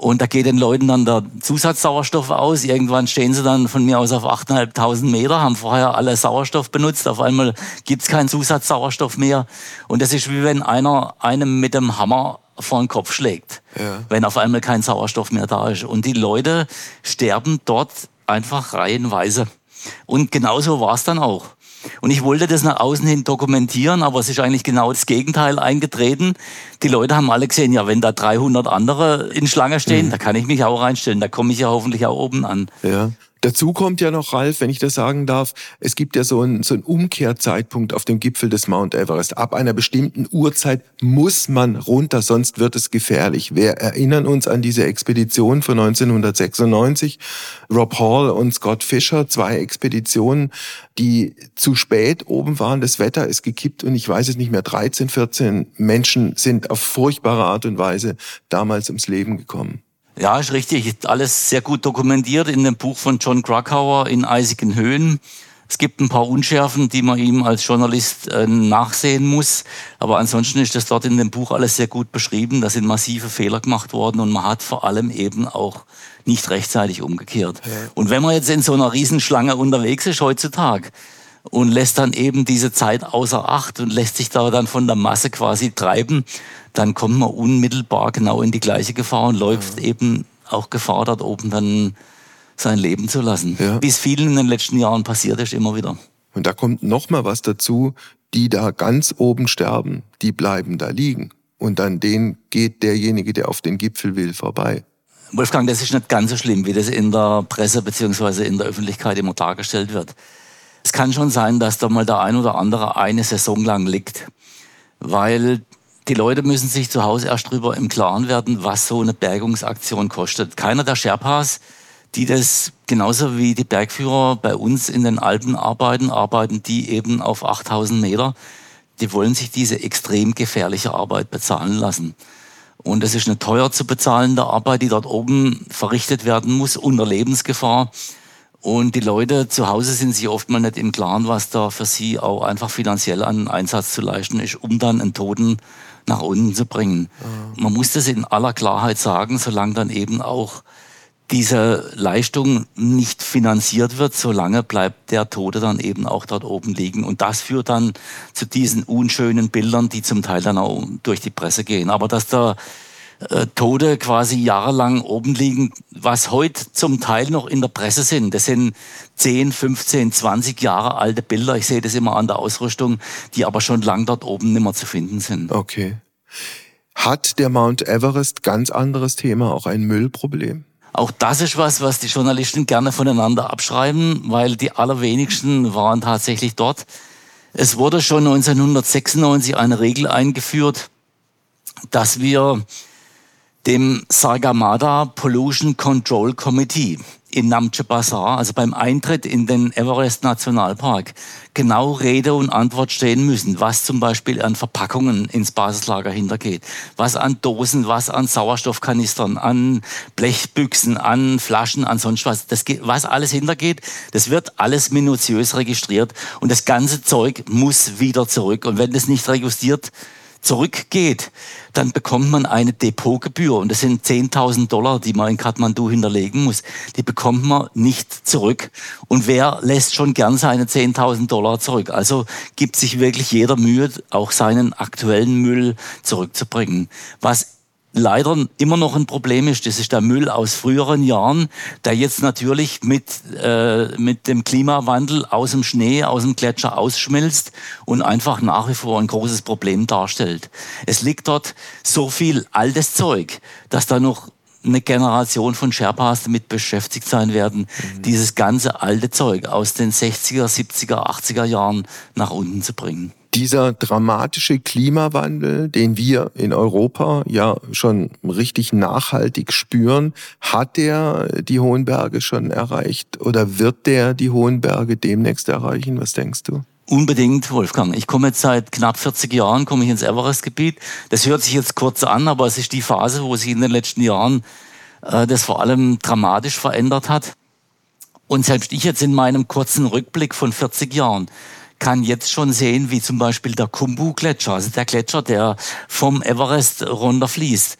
Und da geht den Leuten dann der Zusatzsauerstoff aus. Irgendwann stehen sie dann von mir aus auf 8.500 Meter, haben vorher alle Sauerstoff benutzt. Auf einmal gibt's keinen Zusatzsauerstoff mehr. Und das ist wie wenn einer einem mit dem Hammer vor den Kopf schlägt, ja. wenn auf einmal kein Sauerstoff mehr da ist. Und die Leute sterben dort einfach reihenweise. Und genauso war es dann auch. Und ich wollte das nach außen hin dokumentieren, aber es ist eigentlich genau das Gegenteil eingetreten. Die Leute haben alle gesehen, ja, wenn da 300 andere in Schlange stehen, mhm. da kann ich mich auch reinstellen, da komme ich ja hoffentlich auch oben an. Ja. Dazu kommt ja noch, Ralf, wenn ich das sagen darf, es gibt ja so einen, so einen Umkehrzeitpunkt auf dem Gipfel des Mount Everest. Ab einer bestimmten Uhrzeit muss man runter, sonst wird es gefährlich. Wir erinnern uns an diese Expedition von 1996. Rob Hall und Scott Fisher, zwei Expeditionen, die zu spät oben waren. Das Wetter ist gekippt und ich weiß es nicht mehr, 13, 14 Menschen sind auf furchtbare Art und Weise damals ums Leben gekommen. Ja, ist richtig. Alles sehr gut dokumentiert in dem Buch von John Krakauer in eisigen Höhen. Es gibt ein paar Unschärfen, die man ihm als Journalist äh, nachsehen muss. Aber ansonsten ist das dort in dem Buch alles sehr gut beschrieben. Da sind massive Fehler gemacht worden und man hat vor allem eben auch nicht rechtzeitig umgekehrt. Ja. Und wenn man jetzt in so einer Riesenschlange unterwegs ist heutzutage, und lässt dann eben diese Zeit außer Acht und lässt sich da dann von der Masse quasi treiben, dann kommt man unmittelbar genau in die gleiche Gefahr und läuft ja. eben auch Gefahr, dort oben dann sein Leben zu lassen. Ja. Wie es vielen in den letzten Jahren passiert ist, immer wieder. Und da kommt noch mal was dazu, die da ganz oben sterben, die bleiben da liegen. Und an denen geht derjenige, der auf den Gipfel will, vorbei. Wolfgang, das ist nicht ganz so schlimm, wie das in der Presse beziehungsweise in der Öffentlichkeit immer dargestellt wird. Es kann schon sein, dass da mal der ein oder andere eine Saison lang liegt, weil die Leute müssen sich zu Hause erst drüber im Klaren werden, was so eine Bergungsaktion kostet. Keiner der Sherpas, die das genauso wie die Bergführer bei uns in den Alpen arbeiten, arbeiten die eben auf 8000 Meter. Die wollen sich diese extrem gefährliche Arbeit bezahlen lassen. Und es ist eine teuer zu bezahlende Arbeit, die dort oben verrichtet werden muss, unter Lebensgefahr. Und die Leute zu Hause sind sich oft mal nicht im Klaren, was da für sie auch einfach finanziell an Einsatz zu leisten ist, um dann einen Toten nach unten zu bringen. Mhm. Man muss das in aller Klarheit sagen, solange dann eben auch diese Leistung nicht finanziert wird, solange bleibt der Tote dann eben auch dort oben liegen. Und das führt dann zu diesen unschönen Bildern, die zum Teil dann auch durch die Presse gehen. Aber dass da äh, Tote quasi jahrelang oben liegen, was heute zum Teil noch in der Presse sind. Das sind 10, 15, 20 Jahre alte Bilder. Ich sehe das immer an der Ausrüstung, die aber schon lang dort oben nicht mehr zu finden sind. Okay. Hat der Mount Everest ganz anderes Thema, auch ein Müllproblem? Auch das ist was, was die Journalisten gerne voneinander abschreiben, weil die allerwenigsten waren tatsächlich dort. Es wurde schon 1996 eine Regel eingeführt, dass wir dem Sargamada Pollution Control Committee in Namche Bazaar, also beim Eintritt in den Everest Nationalpark, genau Rede und Antwort stehen müssen, was zum Beispiel an Verpackungen ins Basislager hintergeht, was an Dosen, was an Sauerstoffkanistern, an Blechbüchsen, an Flaschen, an sonst was, das was alles hintergeht, das wird alles minutiös registriert und das ganze Zeug muss wieder zurück. Und wenn das nicht registriert zurückgeht, dann bekommt man eine Depotgebühr und das sind 10.000 Dollar, die man in Kathmandu hinterlegen muss. Die bekommt man nicht zurück. Und wer lässt schon gern seine 10.000 Dollar zurück? Also gibt sich wirklich jeder Mühe, auch seinen aktuellen Müll zurückzubringen. Was leider immer noch ein Problem ist, das ist der Müll aus früheren Jahren, der jetzt natürlich mit, äh, mit dem Klimawandel aus dem Schnee, aus dem Gletscher ausschmilzt und einfach nach wie vor ein großes Problem darstellt. Es liegt dort so viel altes Zeug, dass da noch eine Generation von Sherpas damit beschäftigt sein werden, mhm. dieses ganze alte Zeug aus den 60er, 70er, 80er Jahren nach unten zu bringen dieser dramatische Klimawandel, den wir in Europa ja schon richtig nachhaltig spüren, hat der die hohen Berge schon erreicht oder wird der die hohen Berge demnächst erreichen? Was denkst du? Unbedingt, Wolfgang. Ich komme jetzt seit knapp 40 Jahren komme ich ins Everest-Gebiet. Das hört sich jetzt kurz an, aber es ist die Phase, wo sich in den letzten Jahren äh, das vor allem dramatisch verändert hat. Und selbst ich jetzt in meinem kurzen Rückblick von 40 Jahren kann jetzt schon sehen, wie zum Beispiel der Kumbu-Gletscher, also der Gletscher, der vom Everest runterfließt,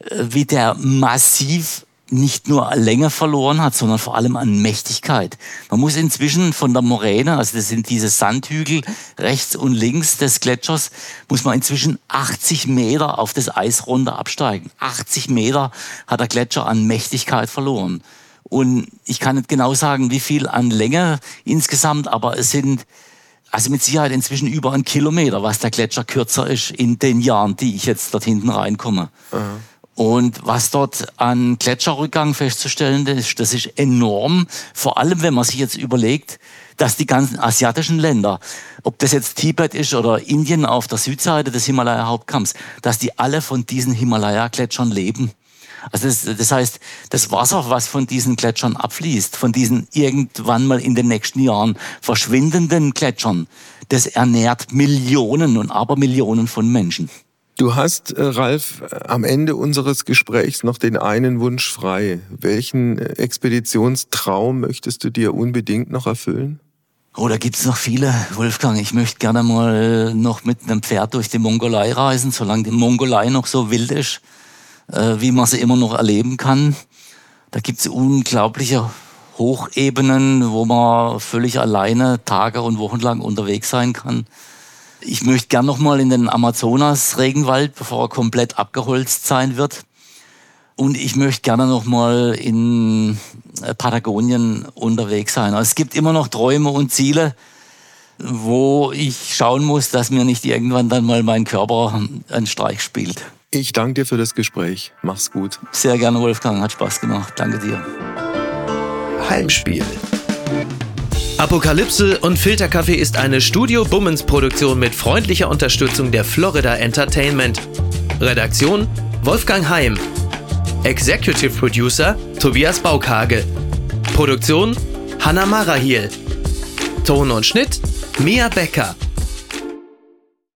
äh, wie der massiv nicht nur Länge verloren hat, sondern vor allem an Mächtigkeit. Man muss inzwischen von der Moräne, also das sind diese Sandhügel rechts und links des Gletschers, muss man inzwischen 80 Meter auf das Eis runter absteigen. 80 Meter hat der Gletscher an Mächtigkeit verloren. Und ich kann nicht genau sagen, wie viel an Länge insgesamt, aber es sind also mit Sicherheit inzwischen über einen Kilometer, was der Gletscher kürzer ist in den Jahren, die ich jetzt dort hinten reinkomme. Mhm. Und was dort an Gletscherrückgang festzustellen ist, das ist enorm. Vor allem, wenn man sich jetzt überlegt, dass die ganzen asiatischen Länder, ob das jetzt Tibet ist oder Indien auf der Südseite des Himalaya-Hauptkamms, dass die alle von diesen Himalaya-Gletschern leben. Also das, das heißt, das Wasser, was von diesen Gletschern abfließt, von diesen irgendwann mal in den nächsten Jahren verschwindenden Gletschern, das ernährt Millionen und Abermillionen von Menschen. Du hast, äh, Ralf, am Ende unseres Gesprächs noch den einen Wunsch frei. Welchen Expeditionstraum möchtest du dir unbedingt noch erfüllen? Oh, da gibt's noch viele, Wolfgang. Ich möchte gerne mal noch mit einem Pferd durch die Mongolei reisen, solange die Mongolei noch so wild ist äh, wie man sie immer noch erleben kann. Da gibt es unglaubliche Hochebenen, wo man völlig alleine Tage und Wochen lang unterwegs sein kann. Ich möchte gern noch mal in den Amazonas-Regenwald, bevor er komplett abgeholzt sein wird. Und ich möchte gerne noch mal in äh, Patagonien unterwegs sein. Also es gibt immer noch Träume und Ziele, wo ich schauen muss, dass mir nicht irgendwann dann mal mein Körper einen Streich spielt. Ich danke dir für das Gespräch. Mach's gut. Sehr gerne, Wolfgang. Hat Spaß gemacht. Danke dir. Heimspiel. Apokalypse und Filterkaffee ist eine Studio Bummens Produktion mit freundlicher Unterstützung der Florida Entertainment. Redaktion Wolfgang Heim. Executive Producer Tobias Baukage. Produktion Hanna Marahiel. Ton und Schnitt Mia Becker.